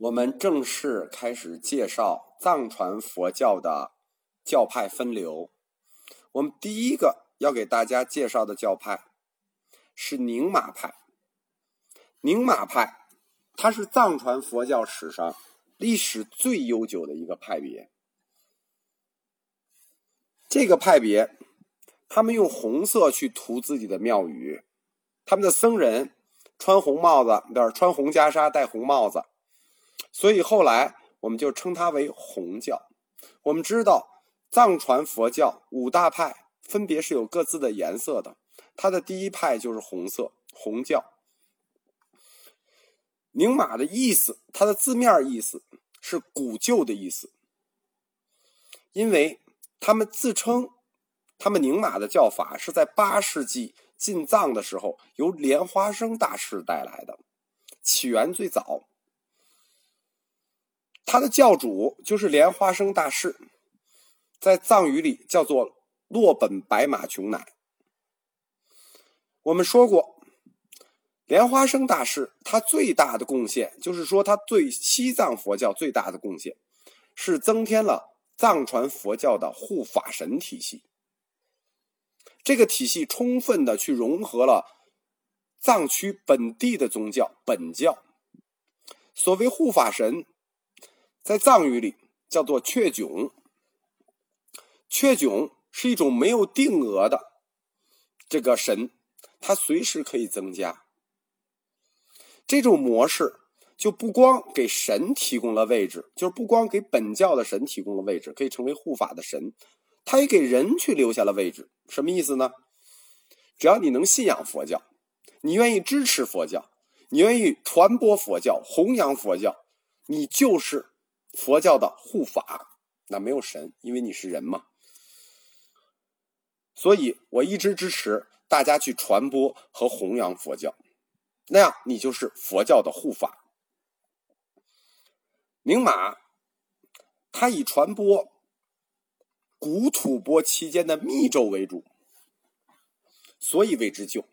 我们正式开始介绍藏传佛教的教派分流。我们第一个要给大家介绍的教派是宁玛派。宁玛派，它是藏传佛教史上历史最悠久的一个派别。这个派别，他们用红色去涂自己的庙宇，他们的僧人穿红帽子，不是穿红袈裟，戴红帽子。所以后来我们就称它为红教。我们知道藏传佛教五大派分别是有各自的颜色的，它的第一派就是红色，红教。宁玛的意思，它的字面意思是古旧的意思，因为他们自称他们宁玛的教法是在八世纪进藏的时候由莲花生大师带来的，起源最早。他的教主就是莲花生大士，在藏语里叫做洛本白马琼乃。我们说过，莲花生大士他最大的贡献，就是说他对西藏佛教最大的贡献，是增添了藏传佛教的护法神体系。这个体系充分的去融合了藏区本地的宗教本教。所谓护法神。在藏语里叫做“雀迥”，“雀迥”是一种没有定额的这个神，它随时可以增加。这种模式就不光给神提供了位置，就是不光给本教的神提供了位置，可以成为护法的神，他也给人去留下了位置。什么意思呢？只要你能信仰佛教，你愿意支持佛教，你愿意传播佛教、弘扬佛教，你就是。佛教的护法，那没有神，因为你是人嘛。所以我一直支持大家去传播和弘扬佛教，那样你就是佛教的护法。宁玛，他以传播古吐蕃期间的密咒为主，所以为之旧。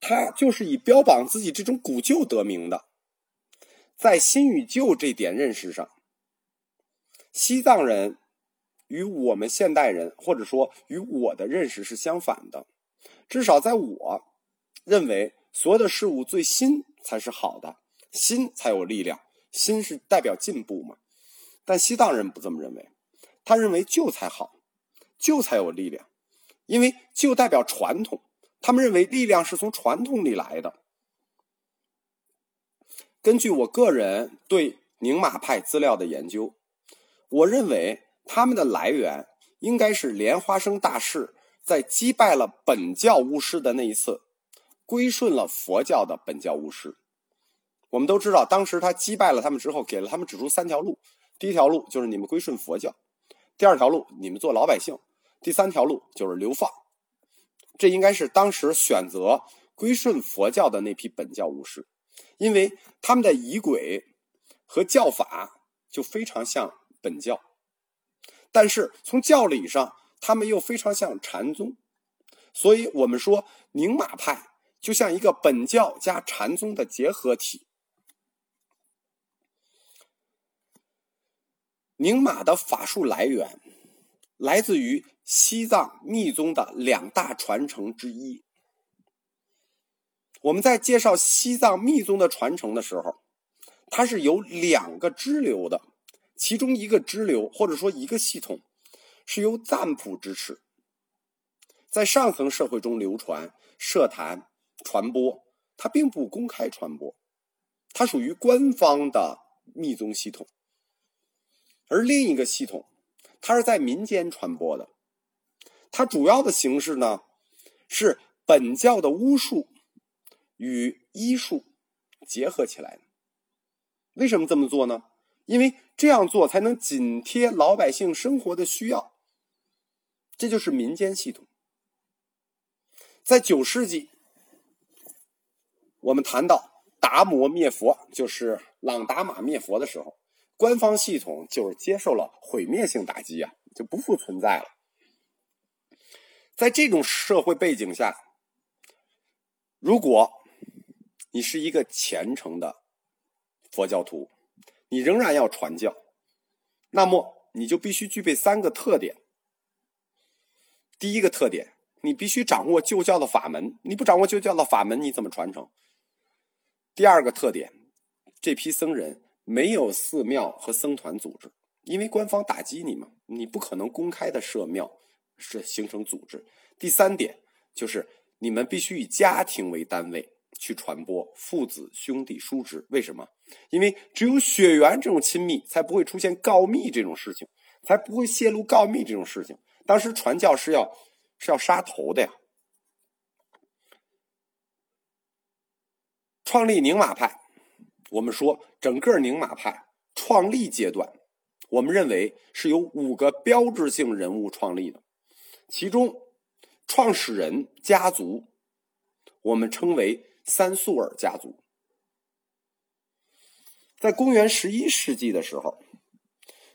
他就是以标榜自己这种古旧得名的。在新与旧这点认识上，西藏人与我们现代人，或者说与我的认识是相反的。至少在我认为，所有的事物最新才是好的，新才有力量，新是代表进步嘛。但西藏人不这么认为，他认为旧才好，旧才有力量，因为旧代表传统，他们认为力量是从传统里来的。根据我个人对宁玛派资料的研究，我认为他们的来源应该是莲花生大士在击败了本教巫师的那一次，归顺了佛教的本教巫师。我们都知道，当时他击败了他们之后，给了他们指出三条路：第一条路就是你们归顺佛教；第二条路你们做老百姓；第三条路就是流放。这应该是当时选择归顺佛教的那批本教巫师。因为他们的仪轨和教法就非常像本教，但是从教理上，他们又非常像禅宗，所以我们说宁玛派就像一个本教加禅宗的结合体。宁玛的法术来源来自于西藏密宗的两大传承之一。我们在介绍西藏密宗的传承的时候，它是有两个支流的，其中一个支流或者说一个系统是由赞普支持，在上层社会中流传、设坛、传播，它并不公开传播，它属于官方的密宗系统。而另一个系统，它是在民间传播的，它主要的形式呢是本教的巫术。与医术结合起来为什么这么做呢？因为这样做才能紧贴老百姓生活的需要。这就是民间系统。在九世纪，我们谈到达摩灭佛，就是朗达玛灭佛的时候，官方系统就是接受了毁灭性打击啊，就不复存在了。在这种社会背景下，如果你是一个虔诚的佛教徒，你仍然要传教，那么你就必须具备三个特点。第一个特点，你必须掌握旧教的法门，你不掌握旧教的法门，你怎么传承？第二个特点，这批僧人没有寺庙和僧团组织，因为官方打击你嘛，你不可能公开的设庙，是形成组织。第三点就是，你们必须以家庭为单位去传播，父子、兄弟、叔侄。为什么？因为只有血缘这种亲密，才不会出现告密这种事情，才不会泄露告密这种事情。当时传教是要是要杀头的呀。创立宁玛派，我们说整个宁玛派创立阶段，我们认为是由五个标志性人物创立的，其中创始人家族我们称为三素尔家族。在公元十一世纪的时候，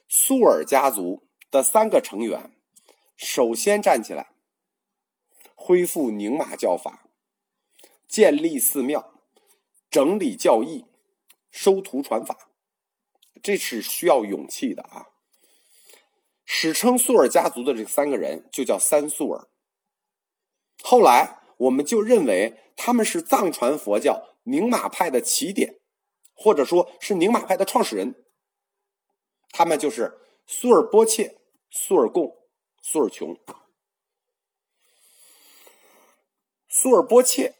素尔家族的三个成员首先站起来，恢复宁玛教法，建立寺庙。整理教义，收徒传法，这是需要勇气的啊！史称素尔家族的这三个人就叫三素尔。后来我们就认为他们是藏传佛教宁玛派的起点，或者说是宁玛派的创始人。他们就是苏尔波切、苏尔贡、苏尔琼。苏尔波切。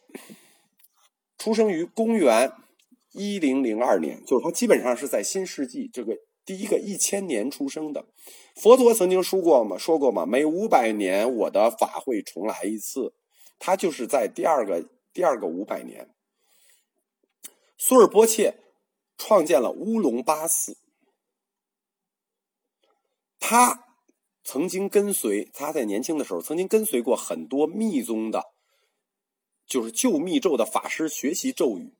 出生于公元一零零二年，就是他基本上是在新世纪这个第一个一千年出生的。佛陀曾经说过嘛，说过嘛，每五百年我的法会重来一次。他就是在第二个第二个五百年，苏尔波切创建了乌龙巴寺。他曾经跟随他在年轻的时候曾经跟随过很多密宗的。就是旧密咒的法师学习咒语，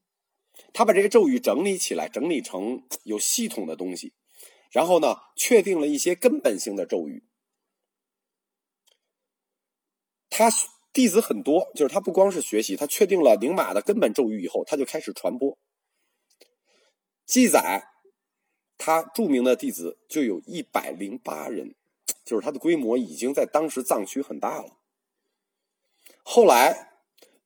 他把这些咒语整理起来，整理成有系统的东西，然后呢，确定了一些根本性的咒语。他弟子很多，就是他不光是学习，他确定了宁玛的根本咒语以后，他就开始传播。记载他著名的弟子就有一百零八人，就是他的规模已经在当时藏区很大了。后来。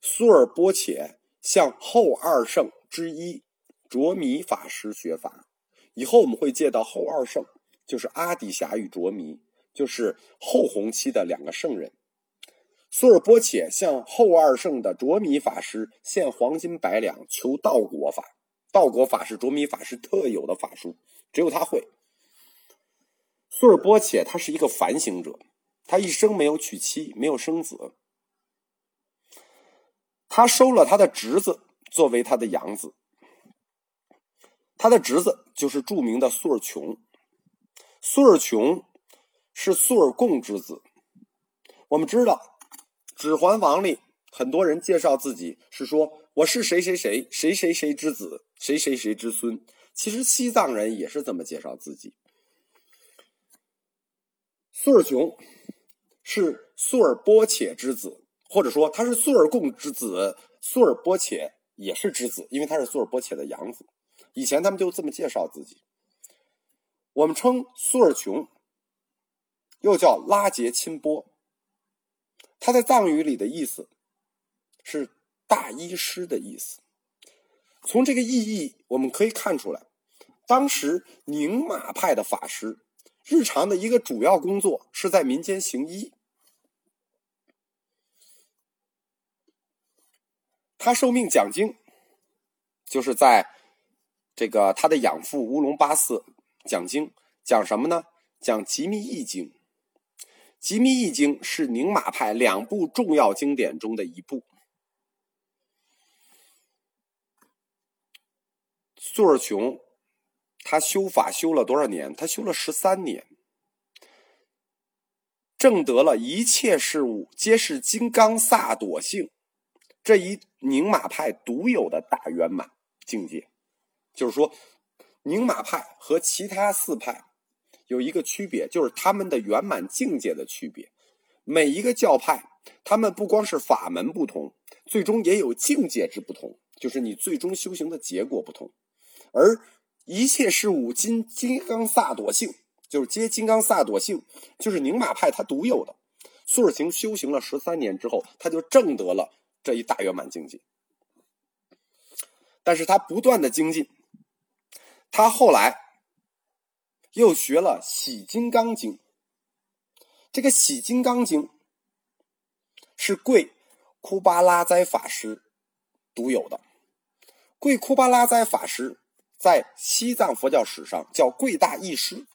苏尔波切向后二圣之一卓弥法师学法，以后我们会见到后二圣，就是阿底峡与卓弥，就是后弘期的两个圣人。苏尔波切向后二圣的卓米法师献黄金百两，求道果法。道果法是卓米法师特有的法术，只有他会。苏尔波切他是一个反省者，他一生没有娶妻，没有生子。他收了他的侄子作为他的养子，他的侄子就是著名的苏尔琼。苏尔琼是苏尔贡之子。我们知道，《指环王》里很多人介绍自己是说我是谁谁谁谁谁谁之子，谁谁谁之孙。其实西藏人也是这么介绍自己。苏尔琼是苏尔波切之子。或者说他是苏尔贡之子，苏尔波切也是之子，因为他是苏尔波切的养子。以前他们就这么介绍自己。我们称苏尔琼，又叫拉杰钦波。他在藏语里的意思是大医师的意思。从这个意义我们可以看出来，当时宁玛派的法师日常的一个主要工作是在民间行医。他受命讲经，就是在这个他的养父乌龙巴寺讲经，讲什么呢？讲《吉密易经》。《吉密易经》是宁玛派两部重要经典中的一部。苏尔琼他修法修了多少年？他修了十三年，证得了一切事物皆是金刚萨埵性。这一宁玛派独有的大圆满境界，就是说，宁玛派和其他四派有一个区别，就是他们的圆满境界的区别。每一个教派，他们不光是法门不同，最终也有境界之不同，就是你最终修行的结果不同。而一切事物金金刚萨埵性，就是皆金刚萨埵性，就是宁玛派它独有的。苏尔晴修行了十三年之后，他就证得了这一大圆满境界。但是他不断的精进，他后来又学了《喜金刚经》。这个《喜金刚经》是贵库巴拉哉法师独有的。贵库巴拉哉法师在西藏佛教史上叫贵大义师，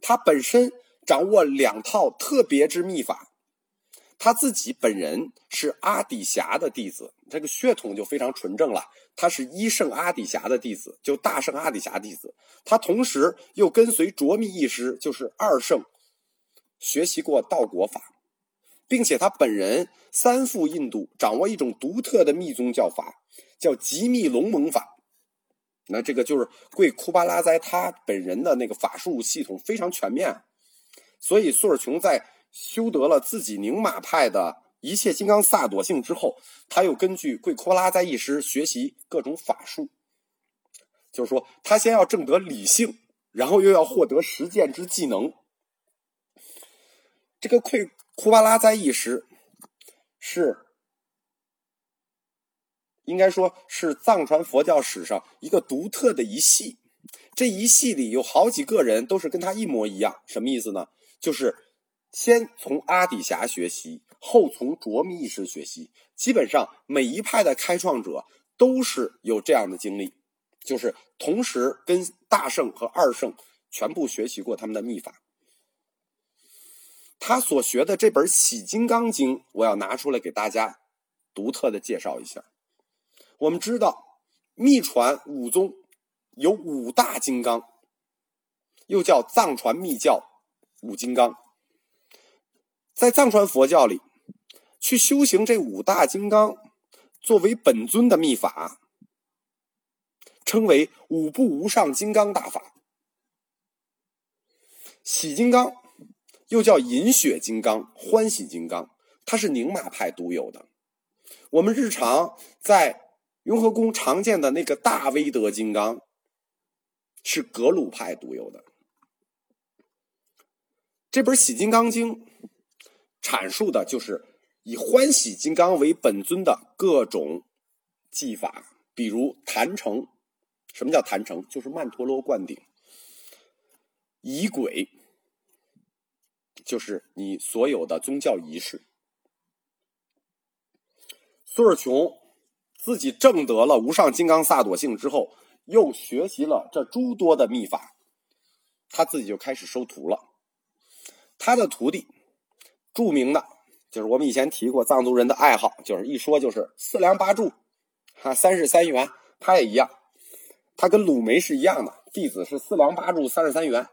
他本身掌握两套特别之秘法。他自己本人是阿底峡的弟子，这个血统就非常纯正了。他是一圣阿底峡的弟子，就大圣阿底峡弟子。他同时又跟随卓密义师，就是二圣，学习过道果法，并且他本人三赴印度，掌握一种独特的密宗教法，叫极密龙蒙法。那这个就是贵库巴拉哉他本人的那个法术系统非常全面，所以苏尔琼在。修得了自己宁玛派的一切金刚萨朵性之后，他又根据贵库拉在一师学习各种法术。就是说，他先要证得理性，然后又要获得实践之技能。这个贵库巴拉在一师是应该说是藏传佛教史上一个独特的一系。这一系里有好几个人都是跟他一模一样，什么意思呢？就是。先从阿底峡学习，后从卓密意识学习。基本上每一派的开创者都是有这样的经历，就是同时跟大圣和二圣全部学习过他们的秘法。他所学的这本《喜金刚经》，我要拿出来给大家独特的介绍一下。我们知道，秘传五宗有五大金刚，又叫藏传密教五金刚。在藏传佛教里，去修行这五大金刚作为本尊的秘法，称为五部无上金刚大法。喜金刚又叫饮血金刚、欢喜金刚，它是宁玛派独有的。我们日常在雍和宫常见的那个大威德金刚，是格鲁派独有的。这本《喜金刚经》。阐述的就是以欢喜金刚为本尊的各种技法，比如坛城。什么叫坛城？就是曼陀罗灌顶。仪轨，就是你所有的宗教仪式。苏尔琼自己证得了无上金刚萨埵性之后，又学习了这诸多的秘法，他自己就开始收徒了。他的徒弟。著名的，就是我们以前提过，藏族人的爱好就是一说就是四梁八柱，哈三十三元，他也一样，他跟鲁梅是一样的，弟子是四梁八柱三十三元。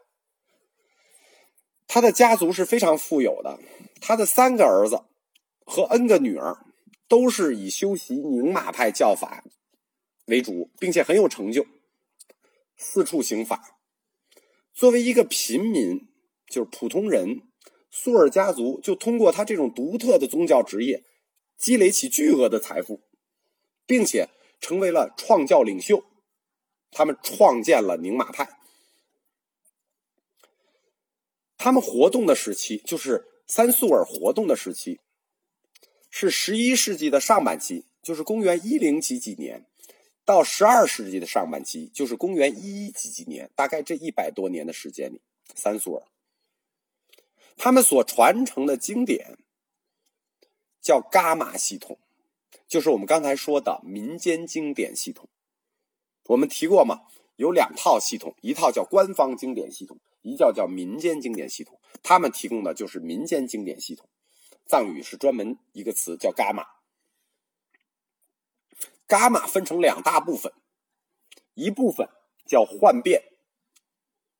他的家族是非常富有的，他的三个儿子和 N 个女儿都是以修习宁玛派教法为主，并且很有成就，四处行法。作为一个平民，就是普通人。苏尔家族就通过他这种独特的宗教职业，积累起巨额的财富，并且成为了创教领袖。他们创建了宁玛派。他们活动的时期就是三苏尔活动的时期，是十一世纪的上半期，就是公元一零几几年，到十二世纪的上半期，就是公元一一几几年，大概这一百多年的时间里，三苏尔。他们所传承的经典叫伽马系统，就是我们刚才说的民间经典系统。我们提过嘛，有两套系统，一套叫官方经典系统，一叫叫民间经典系统。他们提供的就是民间经典系统，藏语是专门一个词叫伽马。伽马分成两大部分，一部分叫幻变。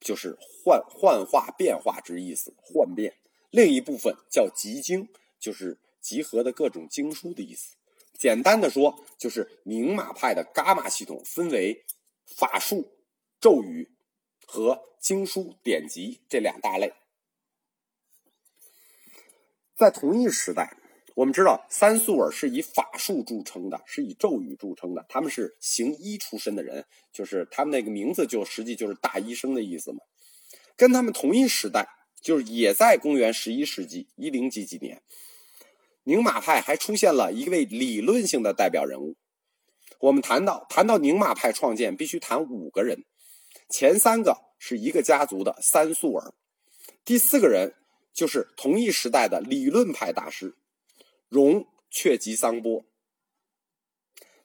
就是幻幻化变化之意思，幻变。另一部分叫集经，就是集合的各种经书的意思。简单的说，就是宁玛派的伽马系统分为法术、咒语和经书典籍这两大类。在同一时代，我们知道三素尔是以法术著称的，是以咒语著称的。他们是行医出身的人，就是他们那个名字就实际就是大医生的意思嘛。跟他们同一时代，就是也在公元十一世纪一零几几年，宁玛派还出现了一位理论性的代表人物。我们谈到谈到宁玛派创建，必须谈五个人，前三个是一个家族的三素尔，第四个人就是同一时代的理论派大师。荣却吉桑波，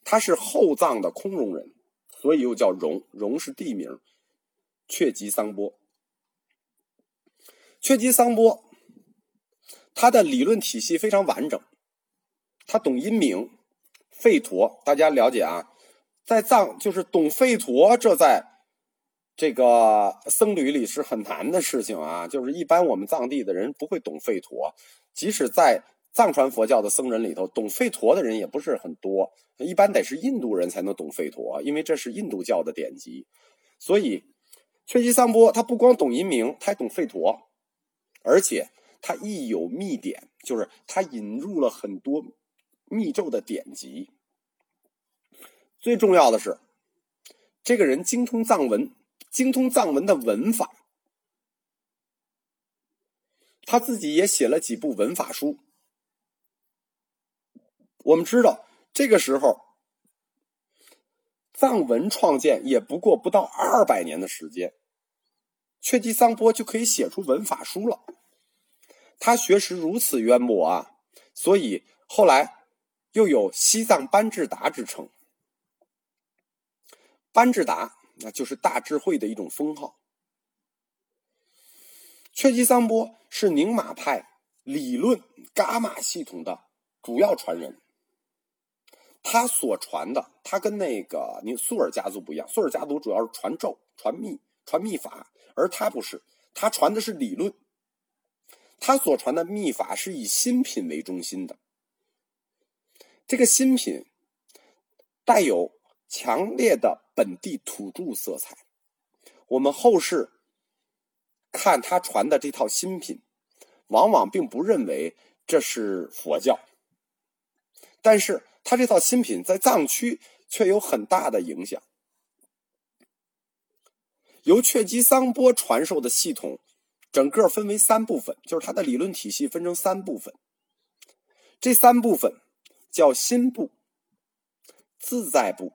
他是后藏的空荣人，所以又叫荣。荣是地名，却吉桑波。却吉桑波，他的理论体系非常完整，他懂阴明、吠陀。大家了解啊，在藏就是懂吠陀，这在这个僧侣里是很难的事情啊。就是一般我们藏地的人不会懂吠陀，即使在。藏传佛教的僧人里头，懂吠陀的人也不是很多，一般得是印度人才能懂吠陀，因为这是印度教的典籍。所以，却吉桑波他不光懂音明，他还懂吠陀，而且他亦有秘典，就是他引入了很多密咒的典籍。最重要的是，这个人精通藏文，精通藏文的文法，他自己也写了几部文法书。我们知道，这个时候藏文创建也不过不到二百年的时间，却吉桑波就可以写出文法书了。他学识如此渊博啊，所以后来又有西藏班智达之称。班智达那就是大智慧的一种封号。却吉桑波是宁玛派理论伽马系统的主要传人。他所传的，他跟那个你苏尔家族不一样。苏尔家族主要是传咒、传秘、传秘法，而他不是，他传的是理论。他所传的秘法是以新品为中心的，这个新品带有强烈的本地土著色彩。我们后世看他传的这套新品，往往并不认为这是佛教，但是。他这套新品在藏区却有很大的影响。由却吉桑波传授的系统，整个分为三部分，就是他的理论体系分成三部分。这三部分叫心部、自在部、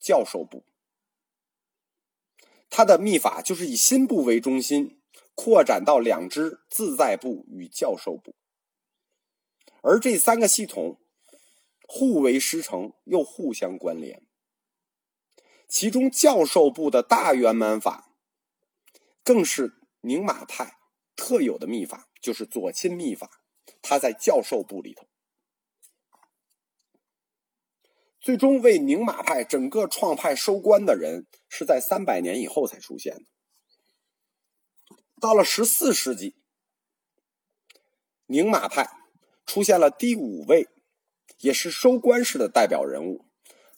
教授部。他的秘法就是以心部为中心，扩展到两支自在部与教授部，而这三个系统。互为师承，又互相关联。其中教授部的大圆满法，更是宁玛派特有的秘法，就是左亲秘法。它在教授部里头，最终为宁玛派整个创派收官的人，是在三百年以后才出现的。到了十四世纪，宁玛派出现了第五位。也是收官式的代表人物。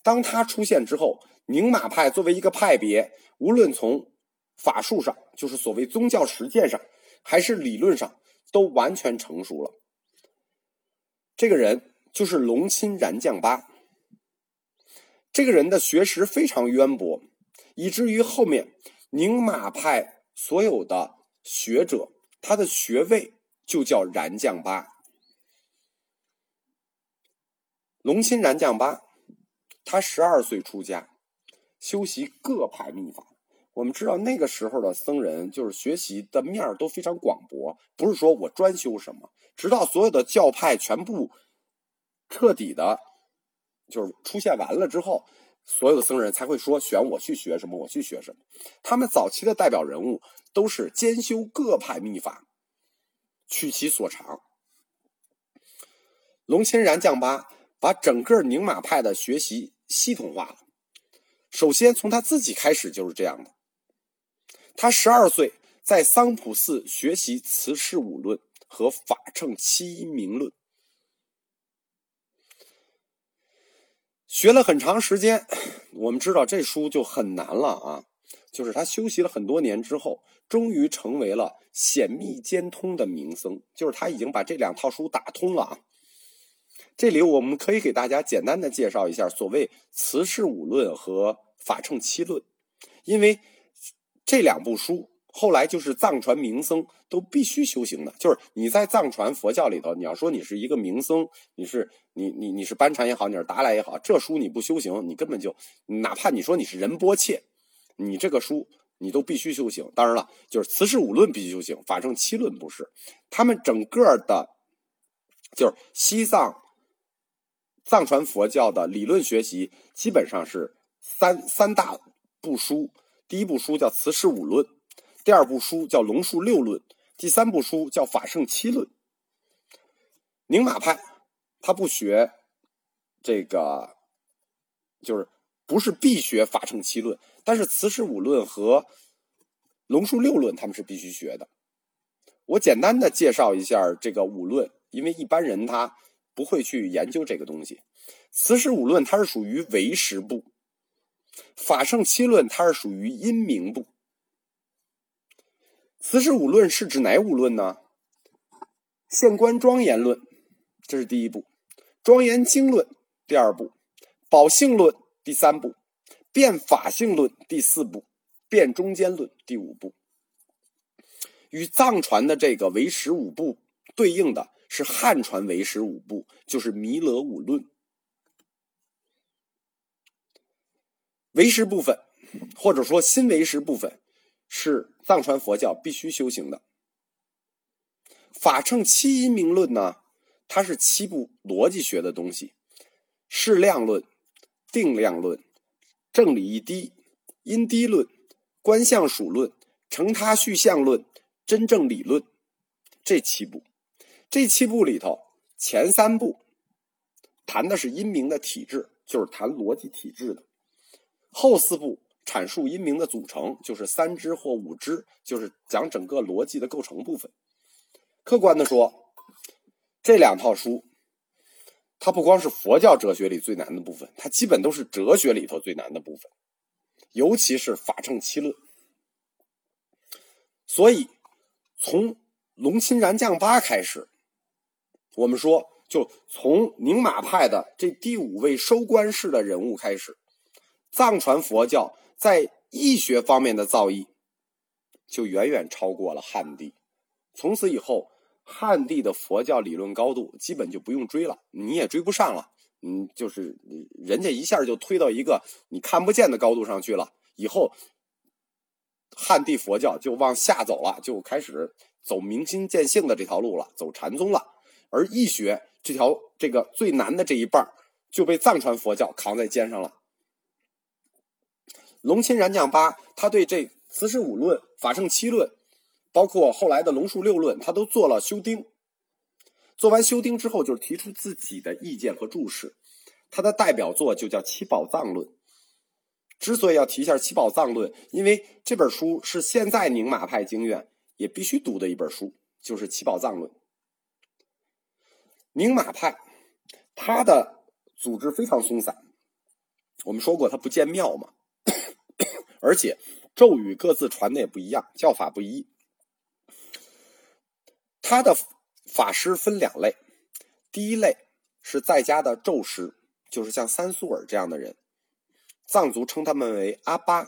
当他出现之后，宁玛派作为一个派别，无论从法术上，就是所谓宗教实践上，还是理论上，都完全成熟了。这个人就是龙钦然将巴。这个人的学识非常渊博，以至于后面宁玛派所有的学者，他的学位就叫然将巴。龙钦然将巴，他十二岁出家，修习各派秘法。我们知道那个时候的僧人，就是学习的面儿都非常广博，不是说我专修什么，直到所有的教派全部彻底的，就是出现完了之后，所有的僧人才会说选我去学什么，我去学什么。他们早期的代表人物都是兼修各派秘法，取其所长。龙钦然将巴。把整个宁玛派的学习系统化了。首先从他自己开始就是这样的。他十二岁在桑普寺学习《慈氏五论》和《法乘七音明论》，学了很长时间。我们知道这书就很难了啊，就是他修习了很多年之后，终于成为了显密兼通的名僧，就是他已经把这两套书打通了啊。这里我们可以给大家简单的介绍一下所谓《慈氏五论》和《法乘七论》，因为这两部书后来就是藏传名僧都必须修行的。就是你在藏传佛教里头，你要说你是一个名僧，你是你你你是班禅也好，你是达赖也好，这书你不修行，你根本就哪怕你说你是仁波切，你这个书你都必须修行。当然了，就是《慈氏五论》必须修行，《法乘七论》不是。他们整个的，就是西藏。藏传佛教的理论学习基本上是三三大部书，第一部书叫《慈氏五论》，第二部书叫《龙树六论》，第三部书叫《法圣七论》。宁玛派他不学这个，就是不是必学《法圣七论》，但是《慈氏五论》和《龙树六论》他们是必须学的。我简单的介绍一下这个五论，因为一般人他。不会去研究这个东西，《慈氏五论》它是属于唯识部，《法圣七论》它是属于阴明部。《慈氏五论》是指哪五论呢？《县官庄严论》这是第一部，《庄严经论》第二部，《宝性论》第三部，《变法性论》第四部，《变中间论》第五部。与藏传的这个唯识五部对应的。是汉传唯识五部，就是《弥勒五论》。唯识部分，或者说新唯识部分，是藏传佛教必须修行的。法乘七因明论呢，它是七部逻辑学的东西：适量论、定量论、正理一滴、因滴论、观相属论、成他续相论、真正理论，这七部。这七部里头，前三部谈的是阴明的体质，就是谈逻辑体质的；后四部阐述阴明的组成，就是三支或五支，就是讲整个逻辑的构成部分。客观的说，这两套书，它不光是佛教哲学里最难的部分，它基本都是哲学里头最难的部分，尤其是法乘七论。所以，从龙钦然降八开始。我们说，就从宁玛派的这第五位收官式的人物开始，藏传佛教在易学方面的造诣就远远超过了汉地。从此以后，汉地的佛教理论高度基本就不用追了，你也追不上了。嗯，就是人家一下就推到一个你看不见的高度上去了。以后，汉地佛教就往下走了，就开始走明心见性的这条路了，走禅宗了。而易学这条这个最难的这一半就被藏传佛教扛在肩上了。龙钦然将八，他对这慈氏五论、法圣七论，包括后来的龙树六论，他都做了修订。做完修订之后，就是提出自己的意见和注释。他的代表作就叫《七宝藏论》。之所以要提一下《七宝藏论》，因为这本书是现在宁玛派经院也必须读的一本书，就是《七宝藏论》。宁玛派，他的组织非常松散。我们说过，他不建庙嘛，而且咒语各自传的也不一样，教法不一。他的法师分两类，第一类是在家的咒师，就是像三素尔这样的人，藏族称他们为阿巴。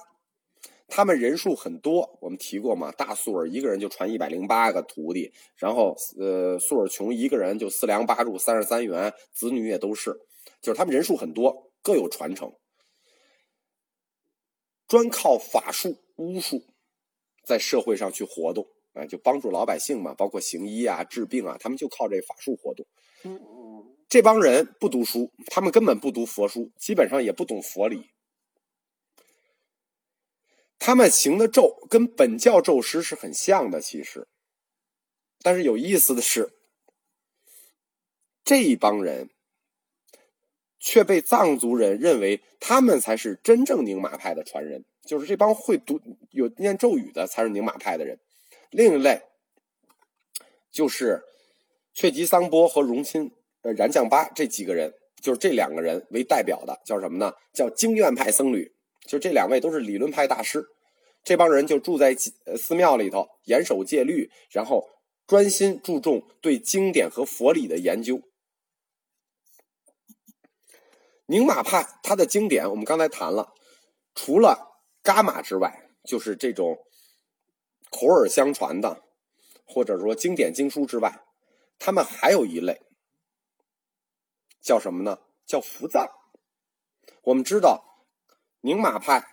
他们人数很多，我们提过嘛？大素尔一个人就传一百零八个徒弟，然后呃，素尔琼一个人就四梁八柱三十三员，子女也都是，就是他们人数很多，各有传承，专靠法术巫术在社会上去活动，啊，就帮助老百姓嘛，包括行医啊、治病啊，他们就靠这法术活动。这帮人不读书，他们根本不读佛书，基本上也不懂佛理。他们行的咒跟本教咒师是很像的，其实，但是有意思的是，这一帮人却被藏族人认为他们才是真正宁玛派的传人，就是这帮会读有念咒语的才是宁玛派的人。另一类就是却吉桑波和荣钦呃然将巴这几个人，就是这两个人为代表的，叫什么呢？叫经院派僧侣。就这两位都是理论派大师，这帮人就住在寺庙里头，严守戒律，然后专心注重对经典和佛理的研究。宁玛派它的经典，我们刚才谈了，除了伽马之外，就是这种口耳相传的，或者说经典经书之外，他们还有一类，叫什么呢？叫伏藏。我们知道，宁玛派、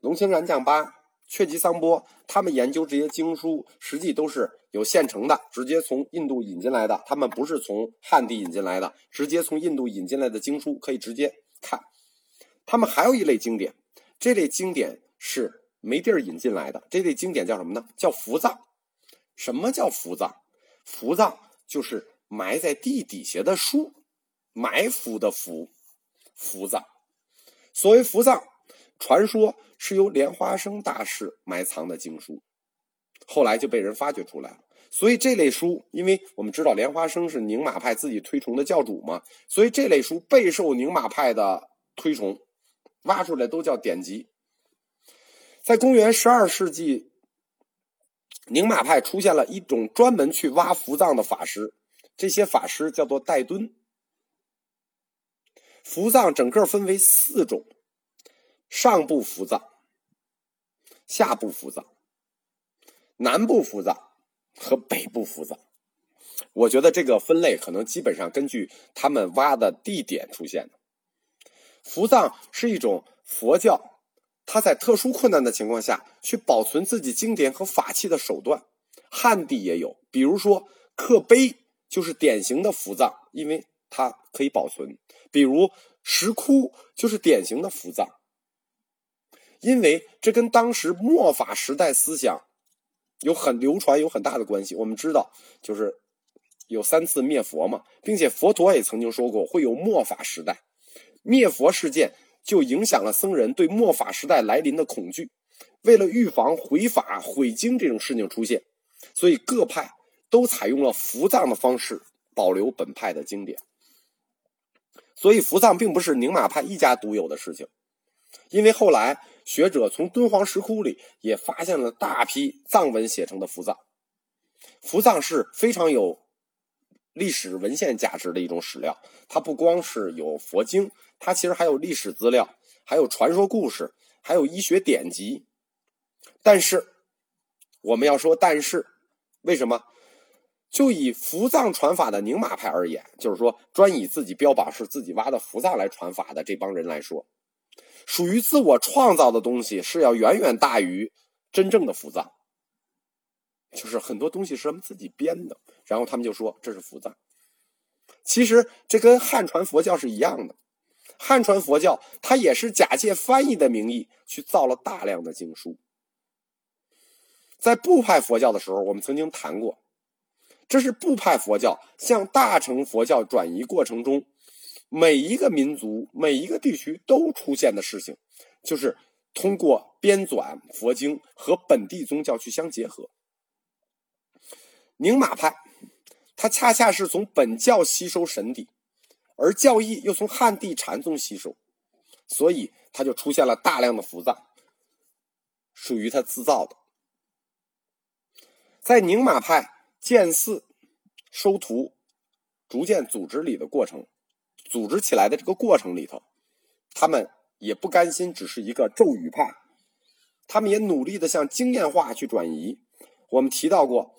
龙清然将巴、却吉桑波，他们研究这些经书，实际都是有现成的，直接从印度引进来的。他们不是从汉地引进来的，直接从印度引进来的经书可以直接看。他们还有一类经典，这类经典是没地儿引进来的。这类经典叫什么呢？叫伏藏。什么叫伏藏？伏藏就是埋在地底下的书，埋伏的伏。伏藏，所谓伏藏，传说是由莲花生大师埋藏的经书，后来就被人发掘出来了。所以这类书，因为我们知道莲花生是宁玛派自己推崇的教主嘛，所以这类书备受宁玛派的推崇，挖出来都叫典籍。在公元十二世纪，宁玛派出现了一种专门去挖伏藏的法师，这些法师叫做戴敦。伏藏整个分为四种：上部伏藏、下部伏藏、南部伏藏和北部伏藏。我觉得这个分类可能基本上根据他们挖的地点出现的。伏藏是一种佛教，它在特殊困难的情况下去保存自己经典和法器的手段。汉地也有，比如说刻碑就是典型的伏藏，因为。它可以保存，比如石窟就是典型的伏藏，因为这跟当时末法时代思想有很流传有很大的关系。我们知道，就是有三次灭佛嘛，并且佛陀也曾经说过会有末法时代，灭佛事件就影响了僧人对末法时代来临的恐惧。为了预防毁法毁经这种事情出现，所以各派都采用了伏藏的方式保留本派的经典。所以伏藏并不是宁玛派一家独有的事情，因为后来学者从敦煌石窟里也发现了大批藏文写成的伏藏。伏藏是非常有历史文献价值的一种史料，它不光是有佛经，它其实还有历史资料，还有传说故事，还有医学典籍。但是我们要说，但是为什么？就以伏藏传法的宁玛派而言，就是说专以自己标榜是自己挖的伏藏来传法的这帮人来说，属于自我创造的东西是要远远大于真正的伏藏。就是很多东西是他们自己编的，然后他们就说这是伏藏。其实这跟汉传佛教是一样的，汉传佛教它也是假借翻译的名义去造了大量的经书。在部派佛教的时候，我们曾经谈过。这是部派佛教向大乘佛教转移过程中，每一个民族、每一个地区都出现的事情，就是通过编纂佛经和本地宗教去相结合。宁玛派，它恰恰是从本教吸收神底，而教义又从汉地禅宗吸收，所以它就出现了大量的伏藏，属于他自造的。在宁玛派。建寺、收徒、逐渐组织里的过程，组织起来的这个过程里头，他们也不甘心只是一个咒语派，他们也努力的向经验化去转移。我们提到过，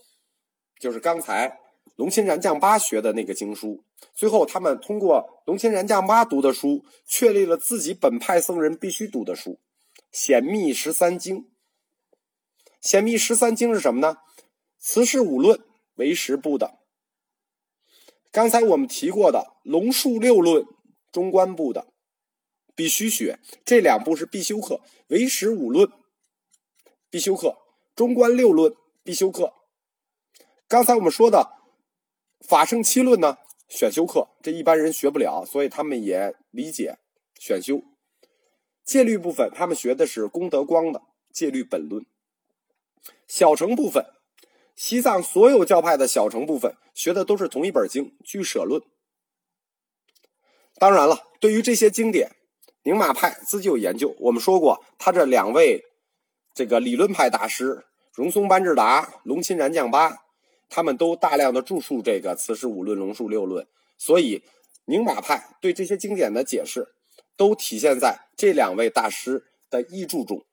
就是刚才龙钦然将巴学的那个经书，最后他们通过龙钦然将巴读的书，确立了自己本派僧人必须读的书《显密十三经》。《显密十三经》是什么呢？慈氏五论。为时部的，刚才我们提过的《龙树六论》中观部的必须学，这两部是必修课。为时五论必修课，中观六论必修课。刚才我们说的法圣七论呢，选修课，这一般人学不了，所以他们也理解选修。戒律部分，他们学的是功德光的戒律本论。小乘部分。西藏所有教派的小乘部分学的都是同一本经《居舍论》。当然了，对于这些经典，宁玛派自己有研究。我们说过，他这两位这个理论派大师荣松班智达、龙钦然将八，他们都大量的著述这个慈氏五论、龙树六论，所以宁玛派对这些经典的解释，都体现在这两位大师的译著中。